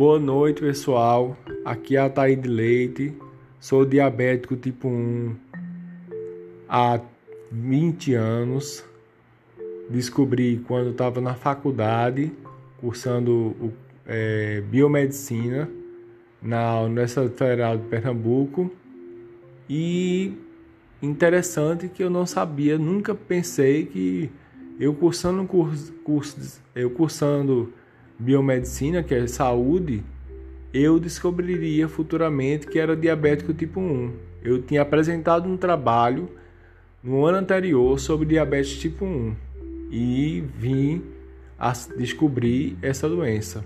Boa noite, pessoal. Aqui é a Taíde Leite. Sou diabético tipo 1 há 20 anos. Descobri quando estava na faculdade, cursando é, biomedicina na Universidade Federal de Pernambuco. E interessante que eu não sabia, nunca pensei que eu cursando curso, curso eu cursando biomedicina, que é saúde, eu descobriria futuramente que era diabético tipo 1. Eu tinha apresentado um trabalho no ano anterior sobre diabetes tipo 1 e vim a descobrir essa doença.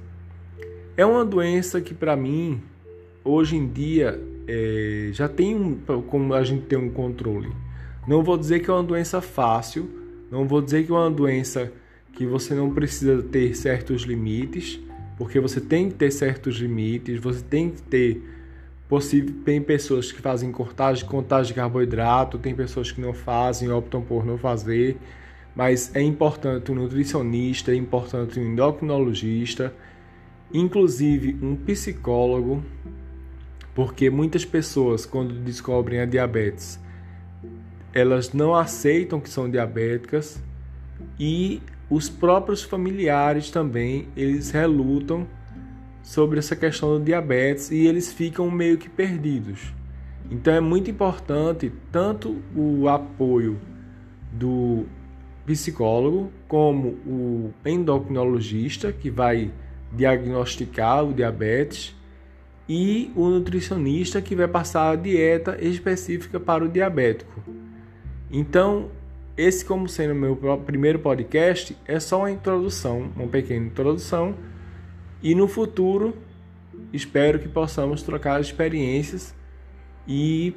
É uma doença que para mim hoje em dia é, já tem um, como a gente tem um controle. Não vou dizer que é uma doença fácil, não vou dizer que é uma doença que você não precisa ter certos limites, porque você tem que ter certos limites, você tem que ter possível tem pessoas que fazem cortagem, contagem de carboidrato, tem pessoas que não fazem, optam por não fazer, mas é importante um nutricionista, é importante um endocrinologista, inclusive um psicólogo, porque muitas pessoas quando descobrem a diabetes, elas não aceitam que são diabéticas e os próprios familiares também, eles relutam sobre essa questão do diabetes e eles ficam meio que perdidos. Então é muito importante tanto o apoio do psicólogo como o endocrinologista que vai diagnosticar o diabetes e o nutricionista que vai passar a dieta específica para o diabético. Então, esse, como sendo meu primeiro podcast, é só uma introdução, uma pequena introdução. E no futuro, espero que possamos trocar experiências e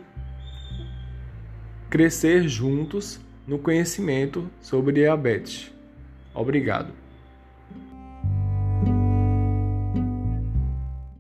crescer juntos no conhecimento sobre diabetes. Obrigado.